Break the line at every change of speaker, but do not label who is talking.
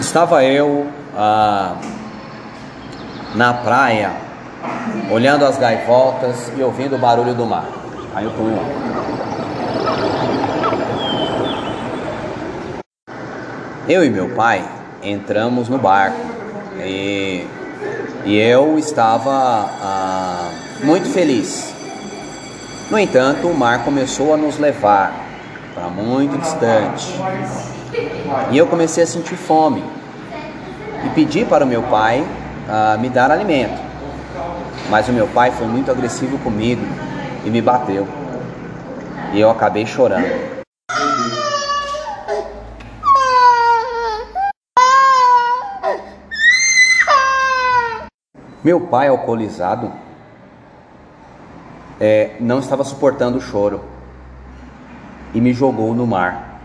Estava eu ah, na praia, olhando as gaivotas e ouvindo o barulho do mar. Aí eu fui lá. Eu e meu pai entramos no barco e, e eu estava ah, muito feliz. No entanto, o mar começou a nos levar para muito distante e eu comecei a sentir fome e pedi para o meu pai uh, me dar alimento. Mas o meu pai foi muito agressivo comigo e me bateu. E eu acabei chorando. Meu pai, alcoolizado, é, não estava suportando o choro e me jogou no mar.